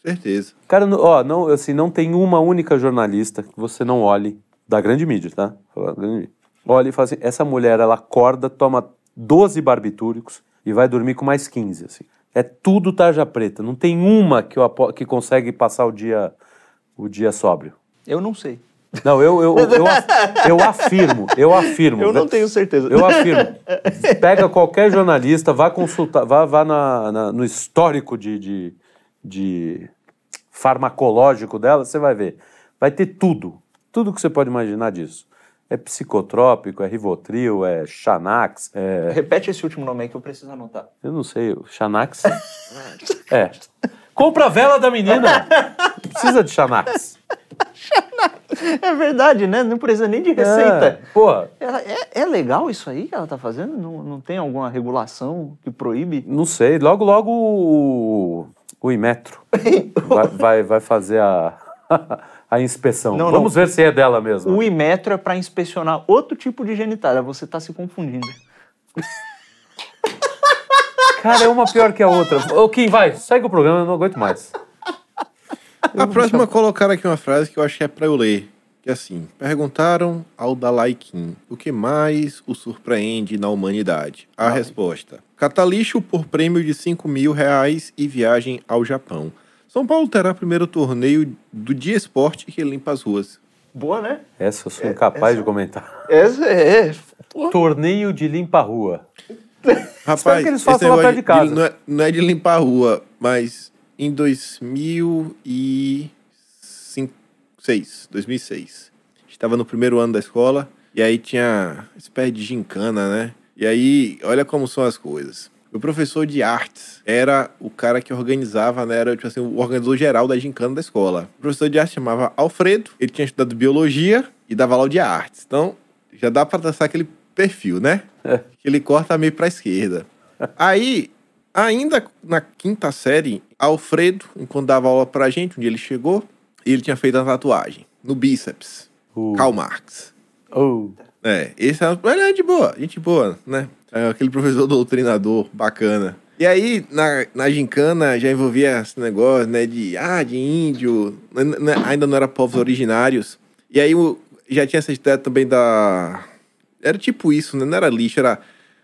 Certeza. Cara, não- ó, não, assim, não tem uma única jornalista que você não olhe, da grande mídia, tá? Olha e fala assim, essa mulher, ela acorda, toma 12 barbitúricos e vai dormir com mais 15, assim. É tudo tarja preta. Não tem uma que, eu que consegue passar o dia, o dia sóbrio. Eu não sei. Não, eu, eu, eu, eu afirmo, eu afirmo. Eu não tenho certeza. Eu afirmo. Pega qualquer jornalista, vá consultar, vá, vá na, na- no histórico de, de, de farmacológico dela, você vai ver. Vai ter tudo. Tudo que você pode imaginar disso. É psicotrópico, é Rivotril, é Xanax, é... Repete esse último nome aí que eu preciso anotar. Eu não sei, Xanax? é. Compra a vela da menina. Não precisa de Xanax. *laughs* É verdade, né? Não precisa nem de receita. É, porra, Ela- é, é legal isso aí que ela tá fazendo? Não, não tem alguma regulação que proíbe? Não sei. Logo, logo o, o Imetro *laughs* vai, vai, vai fazer a, *laughs* a inspeção. Não, Vamos não. ver se é dela mesmo. O Imetro é para inspecionar outro tipo de genitália. Você tá se confundindo. Cara, é uma pior que a outra. Ô, Kim, vai, segue o programa, eu não aguento mais. A próxima colocaram aqui uma frase que eu acho que é pra eu ler. Que é assim: Perguntaram ao Dalai Kim o que mais o surpreende na humanidade. A resposta: Catalixo por prêmio de 5 mil reais e viagem ao Japão. São Paulo terá primeiro torneio do Dia Esporte que limpa as ruas. Boa, né? Essa eu sou incapaz de comentar. Essa é. *laughs* Torneio de limpa-rua. Rapaz, que eles esse façam lá perto de casa. não, é, não é de limpar a rua, mas em 2006, 2006, estava no primeiro ano da escola e aí tinha espécie de gincana, né? E aí, olha como são as coisas. O professor de artes era o cara que organizava, né? Era tipo assim, o organizador geral da gincana da escola. O professor de artes chamava Alfredo, ele tinha estudado biologia e dava aula de artes. Então, já dá pra traçar aquele perfil, né? Que ele corta meio pra esquerda. Aí, ainda na quinta série, Alfredo, enquanto dava aula pra gente, um dia ele chegou e ele tinha feito uma tatuagem no bíceps. Uh. Karl Marx. Oh. É, esse é, ele é de boa, gente boa, né? É aquele professor *laughs* doutrinador bacana. E aí, na, na gincana, já envolvia esse negócio, né, de, ah, de índio, n- n- ainda não era povos originários. E aí, já tinha essa ideia também da... Era tipo isso, né? Não era lixo, era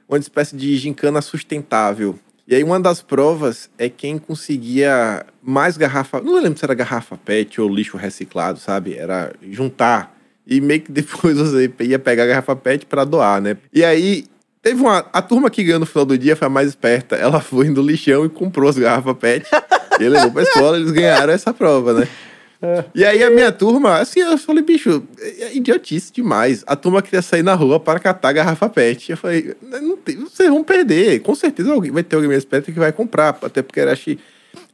uma espécie de gincana sustentável. E aí, uma das provas é quem conseguia mais garrafa... Não lembro se era garrafa pet ou lixo reciclado, sabe? Era juntar e meio que *laughs* depois você ia pegar a garrafa PET pra doar, né? E aí, teve uma. A turma que ganhou no final do dia foi a mais esperta. Ela foi no lixão e comprou as garrafas PET. e levou pra escola, eles ganharam essa prova, né? E aí a minha turma, assim, eu falei, bicho, é idiotice demais. A turma queria sair na rua para catar a garrafa PET. Eu falei, não tem, vocês vão perder. Com certeza alguém, vai ter alguém mais esperto que vai comprar. Até porque era, acho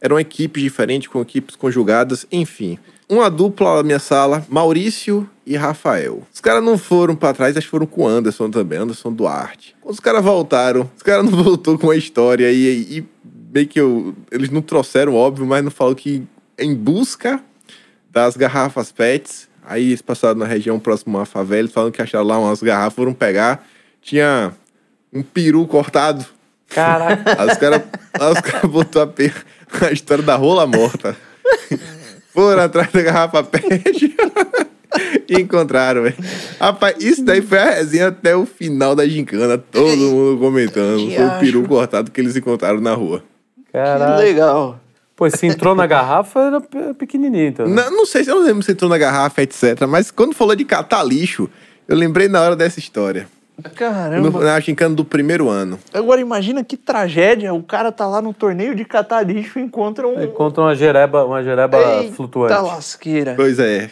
eram equipes diferentes, com equipes conjugadas, enfim. Uma dupla na minha sala, Maurício e Rafael. Os caras não foram pra trás, que foram com o Anderson também, Anderson Duarte. Quando os caras voltaram, os caras não *laughs* voltou com a história e, e meio que eu, eles não trouxeram, óbvio, mas não falou que em busca das garrafas PETs, aí eles passaram na região próxima à favela, falaram que acharam lá umas garrafas, foram pegar, tinha um peru cortado. Caraca. Aí os caras cara botou a, pe- a história da rola morta. Foram atrás da garrafa PET e encontraram, velho. Rapaz, isso daí foi a resenha até o final da gincana. Todo mundo comentando. Que Foi o peru cortado que eles encontraram na rua. Caraca. legal. Pô, se entrou na garrafa, era pe- pequenininho, então. né? Não, não sei se eu não lembro se entrou na garrafa, etc. Mas quando falou de catar lixo, eu lembrei na hora dessa história. No, Caramba. na gincana do primeiro ano. Agora imagina que tragédia. O cara tá lá no torneio de catar lixo e encontra um. Encontra uma jereba, uma jereba Eita flutuante. lasqueira. Pois é.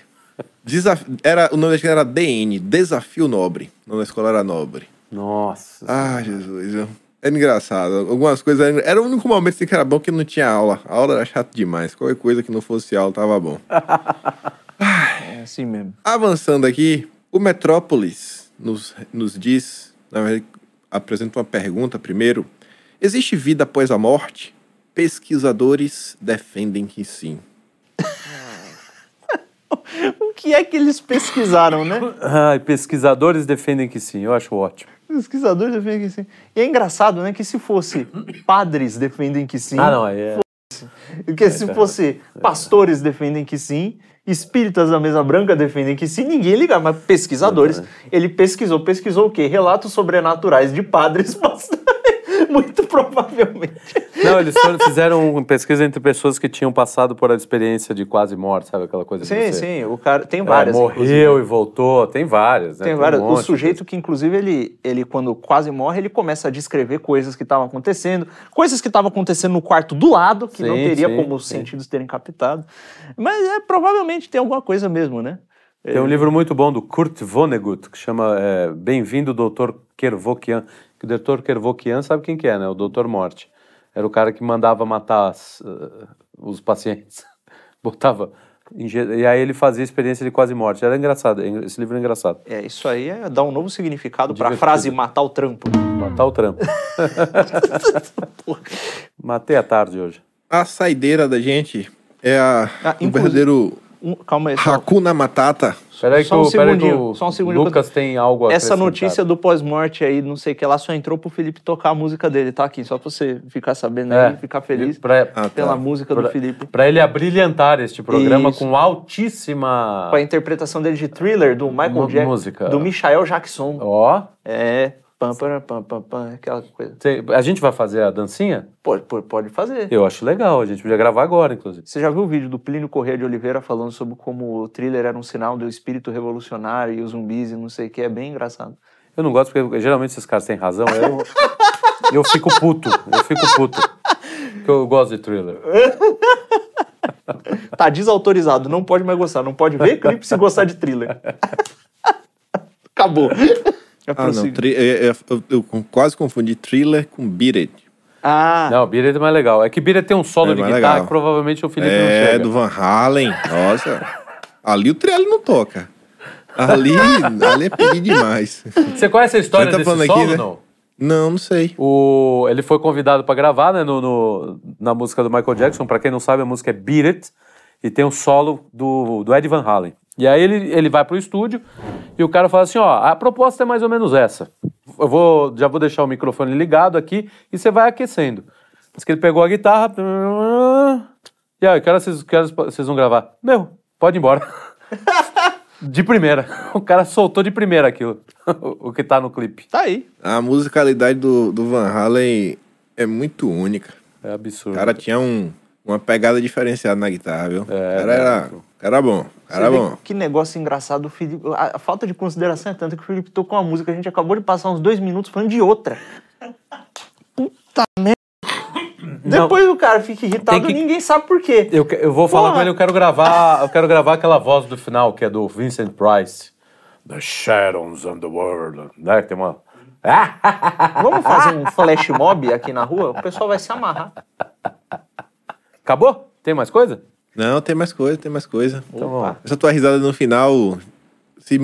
Desaf... Era, o nome da escola era DN, Desafio Nobre. O nome da escola era Nobre. Nossa. Ah, Jesus. eu- Era engraçado. Algumas coisas. Era, era o único momento assim, que era bom que não tinha aula. A aula era chato demais. Qualquer coisa que não fosse aula tava bom. *laughs* É assim mesmo. Avançando aqui, o Metrópolis nos, nos diz, na verdade, apresenta uma pergunta primeiro. Existe vida após a morte? Pesquisadores defendem que sim. *laughs* *laughs* O que é que eles pesquisaram, né? Ai, pesquisadores defendem que sim, eu acho ótimo. Pesquisadores defendem que sim. E é engraçado, né? Que se fosse padres defendem que sim. Ah, não, é. Porque se fosse pastores defendem que sim, espíritas da mesa branca defendem que sim, ninguém liga. Mas pesquisadores, ele pesquisou. Pesquisou o quê? Relatos sobrenaturais de padres *laughs* pastores. *laughs* Muito provavelmente. Não, eles foram- fizeram uma pesquisa entre pessoas que tinham passado por a experiência de quase morte, sabe aquela coisa Sim, sim. O cara tem É, várias. morreu e voltou, tem várias, né? Tem um várias. monte o sujeito que, inclusive, ele, ele, quando quase morre, ele começa a descrever coisas que estavam acontecendo, coisas que estavam acontecendo no quarto do lado, que não Sim, teria sim, como os sentidos terem captado. Mas é, provavelmente tem alguma coisa mesmo, né? Tem um livro muito bom do Kurt Vonnegut, que chama é, Bem-vindo, Dr. Kervokian. Que o Dr. Kervokian sabe quem que é, né? O Dr. Morte. Era o cara que mandava matar as, eh, os pacientes. *laughs* Botava... E aí ele fazia experiência de quase morte. Era engraçado, esse livro é engraçado. É, isso aí é dar um novo significado para a frase matar o trampo. Matar o trampo. *laughs* Matei a tarde hoje. A saideira da gente é a, Ah, o inclusive- verdadeiro Um- calma aí. Só, Hakuna Matata. Peraí que, Só um o, peraí que segundinho, o só um segundinho. Lucas tem algo a essa notícia do pós-morte aí, não sei o que lá, só entrou pro Felipe tocar a música dele, tá aqui. Só pra você ficar sabendo É. aí, ficar feliz Pra, Ah, tá. pela música do pra- Felipe. pra ele abrilhantar este programa Isso. com altíssima... Com a interpretação dele de thriller do Michael Jackson. música. Do Michael Jackson. Ó, É. Pam, pam, pam, pam, pam, aquela coisa. Cê- A gente vai fazer a dancinha? Pode, pode, fazer. Eu acho legal, a gente podia gravar agora, inclusive. Você já viu o vídeo do Plínio Corrêa de Oliveira falando sobre como o thriller era um sinal do espírito revolucionário e os zumbis e não sei o que? É bem engraçado. Eu não gosto porque geralmente esses caras têm razão. Eu, *laughs* eu fico puto. Eu fico puto. Porque eu gosto de thriller. *laughs* Tá desautorizado, não pode mais gostar. Não pode ver clipe se gostar de thriller. *laughs* Acabou. Ah, não. tri- é- é- eu, eu quase confundi thriller com Beat It. Ah, Não, Beat It é mais legal. É que Beat It tem um solo É de guitarra legal. que provavelmente o Felipe não É, chega. do Van Halen. Nossa. Ali o Trelli não toca. Ali, ali é pedir demais. Você conhece a história Você tá desse falando solo, aqui, né? não? Não, não sei. O, ele foi convidado para gravar né, no, no- na música do Michael Jackson. Para quem não sabe, a música é Beat It. E tem um solo do, do Ed Van Halen. E aí ele, ele vai pro estúdio e o cara fala assim, ó, a proposta é mais ou menos essa. Eu vou, já vou deixar o microfone ligado aqui e você vai aquecendo. Mas que ele pegou a guitarra... E aí, que horas vocês, vão gravar? Meu, pode ir embora. *laughs* De primeira. O cara soltou de primeira aquilo. *laughs* O que tá no clipe. tá aí. A musicalidade do, do Van Halen é muito única. É O absurdo. cara tinha um, uma pegada diferenciada na guitarra, viu? É, cara né? era, cara era bom. Cara bom. Que negócio engraçado. O Felipe, a, a falta de consideração é tanta que o Felipe tocou uma música. A gente acabou de passar uns dois minutos falando de outra. Puta merda. Depois o cara fica irritado que- ninguém sabe por quê. Eu, eu vou falar Porra. com ele, eu quero gravar, eu quero gravar aquela voz do final, que é do Vincent Price. The Shadows on the World. Né? Tem uma. Vamos fazer um flash mob aqui na rua? O pessoal vai se amarrar. Acabou? Tem mais coisa? Não, tem mais coisa, tem mais coisa. Então vamos. Essa tua risada no final, se,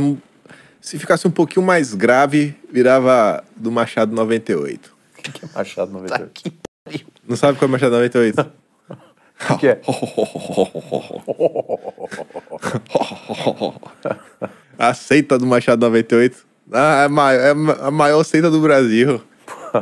se ficasse um pouquinho mais grave, virava do Machado 98. Que *laughs* Machado 98. Que pariu. Não sabe qual é o Machado 98? *laughs* O que é? *laughs* A seita do Machado 98. Ah, é a ma- é a maior seita do Brasil.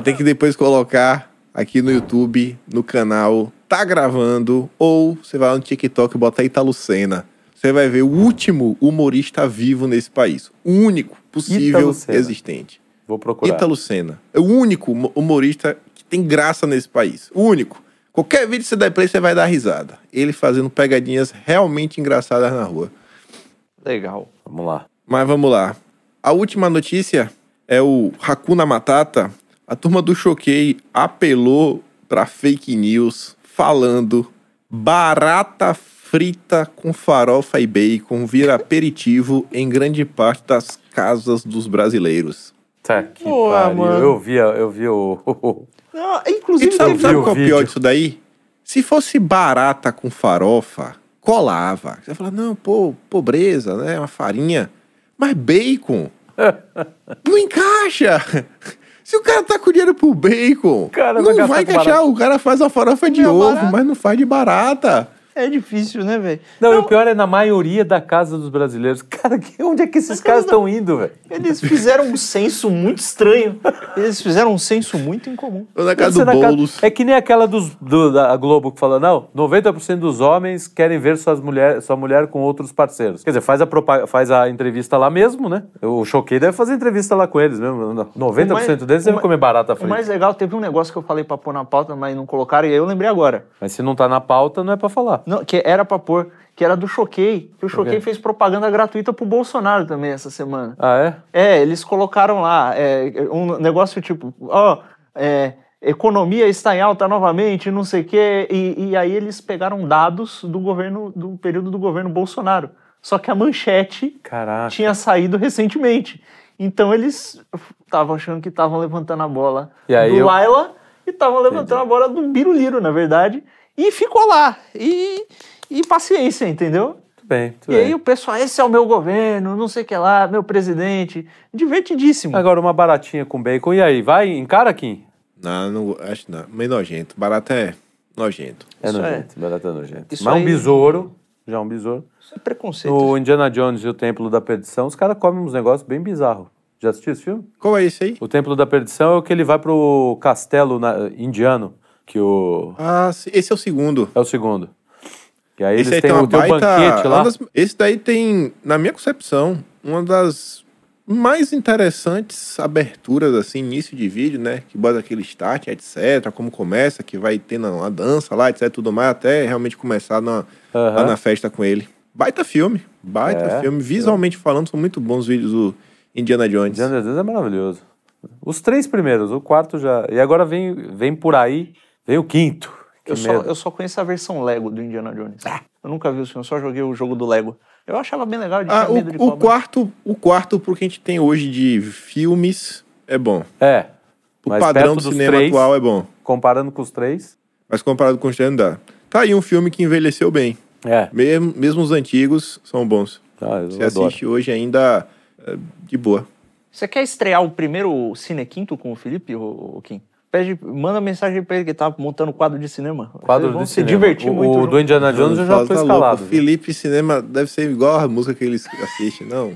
Tem que depois colocar aqui no YouTube, no canal, tá gravando, ou você vai no TikTok e bota Italo Senna. Você vai ver o último humorista vivo nesse país. O único possível Ítalo Senna. existente. Vou procurar. Ítalo Senna. É o único humo- humorista que tem graça nesse país. O único. Qualquer vídeo que você der play, você vai dar risada. Ele fazendo pegadinhas realmente engraçadas na rua. Legal. Vamos lá. Mas vamos lá. A última notícia é o Hakuna Matata. A turma do Choquei apelou para fake news falando barata frita com farofa e bacon vira aperitivo em grande parte das casas dos brasileiros. Tá que Pô, pariu. mano. Eu vi, eu vi o. *laughs* Não, E inclusive, sabe, sabe o qual é o vídeo. pior disso daí? Se fosse barata com farofa, colava. Você fala, não, pô, pobreza, né? Uma farinha. Mas bacon *laughs* não encaixa. Se o cara tá com dinheiro pro bacon, Cara, não vai encaixar. O cara faz uma farofa de Não é ovo, barata. mas não faz de barata. É difícil, né, velho? Não, e o pior é na maioria da casa dos brasileiros. Cara, que- onde é que esses caras estão indo, velho? Eles fizeram um senso muito estranho. Eles fizeram um senso muito incomum. Ou na casa do casa- Boulos. É que nem aquela dos, do- da Globo que fala, não, 90% dos homens querem ver suas mulher, sua mulher com outros parceiros. Quer dizer, faz a, propa- faz a entrevista lá mesmo, né? O Choquei deve fazer entrevista lá com eles mesmo. 90% O mais- deles o devem comer barata O frita. mais legal, teve um negócio que eu falei pra pôr na pauta, mas não colocaram, e aí eu lembrei agora. Mas se não tá na pauta, não é pra falar. Não, que era pra pôr, que era do Choquei. Que o Choquei fez propaganda gratuita pro Bolsonaro também essa semana. Ah, é? É, eles colocaram lá é, um negócio tipo, ó, é, economia está em alta novamente, não sei o quê, e, e aí eles pegaram dados do governo, do período do governo Bolsonaro. Só que a manchete Caraca. tinha saído recentemente. Então eles estavam achando que estavam levantando a bola E do eu- Laila e estavam levantando a bola do Biruliro, na verdade. E ficou lá. E, e paciência, entendeu? Muito bem, muito E bem. aí o pessoal, esse é o meu governo, não sei o que lá, meu presidente. Divertidíssimo. Agora uma baratinha com bacon. E aí, vai? Encara, Kim? Não, não acho não. Meio nojento. Barata é nojento. É Isso nojento, barata é nojento. Isso Mas um aí- besouro, já um besouro. Isso é preconceito. No Indiana Jones e o Templo da Perdição, os caras comem uns negócios bem bizarros. Já assistiu esse filme? Qual é esse aí? O Templo da Perdição é o que ele vai pro castelo na- indiano, que o... Ah, esse é o segundo. é o segundo. E aí Esse eles aí têm o, tem o baita. banquete lá. das- esse daí tem, na minha concepção, uma das mais interessantes aberturas, assim, início de vídeo, né? Que bota aquele start, etc. Como começa, que vai tendo uma dança lá, etc. Tudo mais, até realmente começar na, Aham. lá na festa com ele. Baita filme, baita É, filme. Visualmente falando, são muito bons os vídeos do Indiana Jones. Indiana Jones é maravilhoso. Os três primeiros, o quarto já. E agora vem, vem por aí, vem o quinto. Eu só, eu só conheço a versão Lego do Indiana Jones. Eu nunca vi o filme, eu só joguei o jogo do Lego. Eu achava bem legal, de Ah, medo de o, o cobra. quarto, o quarto pro que a gente tem hoje de filmes é bom. É. O Mas padrão do cinema três- atual é bom. Comparando com os três. Mas comparado com os três não dá. Tá aí um filme que envelheceu bem. É. Mesmo, mesmo os antigos são bons. Ah, eu Você adoro. assiste hoje ainda é, de boa. Você quer estrear o primeiro Cine Quinto com o Felipe, ô, Kim? Pede, manda mensagem pra ele que tá montando quadro de cinema. Quadro Eles vão de se cinema. divertir o, muito. O do Indiana Jones eu já foi tá louco, escalado. O Felipe Cinema deve ser igual a música que eles assistem, não.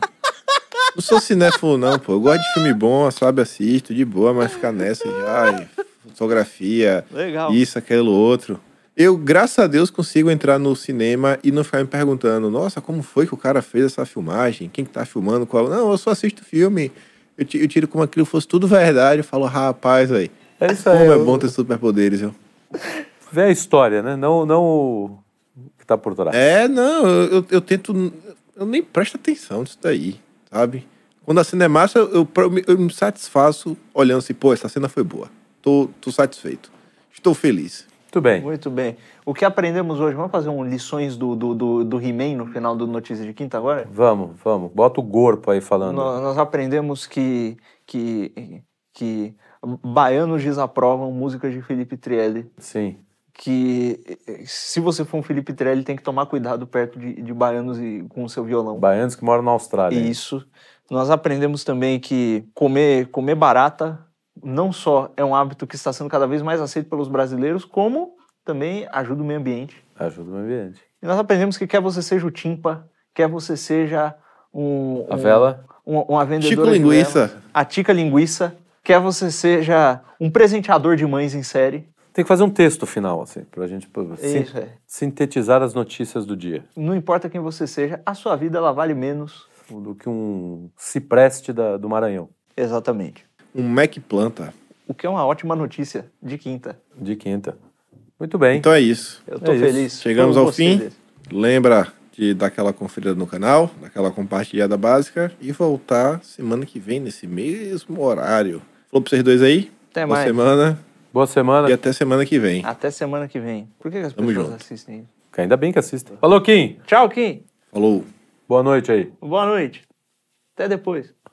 Não sou cinéfilo, não, pô. Eu gosto de filme bom, sabe? Assisto de boa, mas ficar nessa ai, fotografia, Legal. isso, aquilo, outro. Eu, graças a Deus, consigo entrar no cinema e não ficar me perguntando, nossa, como foi que o cara fez essa filmagem? Quem que tá filmando? Qual? Não, eu só assisto filme. Eu tiro como aquilo fosse tudo verdade. Eu falo, rapaz, aí. É isso aí. Como é bom ter superpoderes, viu? Vê a história, né? Não, não o que tá por trás. É, não, eu, eu, eu tento. Eu nem presto atenção nisso daí, sabe? Quando a cena é massa, eu, eu, eu me- eu me satisfaço olhando assim, pô, essa cena foi boa. Tô, tô satisfeito. Estou feliz. Muito bem. Muito bem. O que aprendemos hoje? Vamos fazer um lições do, do, do, do He-Man no final do Notícias de Quinta agora? Vamos, vamos. Bota o corpo aí falando. Nós, nós aprendemos que, que, que baianos desaprovam músicas de Felipe Trielli. Sim. Que se você for um Felipe Trielli, tem que tomar cuidado perto de, de baianos e, com o seu violão. Baianos que moram na Austrália. hein? Isso. Nós aprendemos também que comer, comer barata não só é um hábito que está sendo cada vez mais aceito pelos brasileiros, como também ajuda o meio ambiente. Ajuda o meio ambiente. E nós aprendemos que quer você seja o Timpa, quer você seja um, A um- vela. um- uma vendedora Chico de Linguiça. a Tica Linguiça, quer você seja um presenteador de mães em série. Tem que fazer um texto final, assim, pra gente sin- Isso, é. sintetizar as notícias do dia. Não importa quem você seja, a sua vida ela vale menos. Do que um cipreste da- do Maranhão, Exatamente. Um Mac planta. O que é uma ótima notícia de quinta. de quinta. Muito bem. Então é isso. Eu tô É isso. feliz. Chegamos por ao fim. vocês. Lembra de dar aquela conferida no canal, daquela compartilhada básica e voltar semana que vem nesse mesmo horário. Falou pra vocês dois aí? Até Boa mais. semana Boa semana. e até semana que vem. Até semana que vem. Por que, que as Tamo pessoas junto. assistem isso? Ainda bem que assistem. Falou, Kim. Tchau, Kim. Falou. Boa noite aí. Boa noite. Até depois.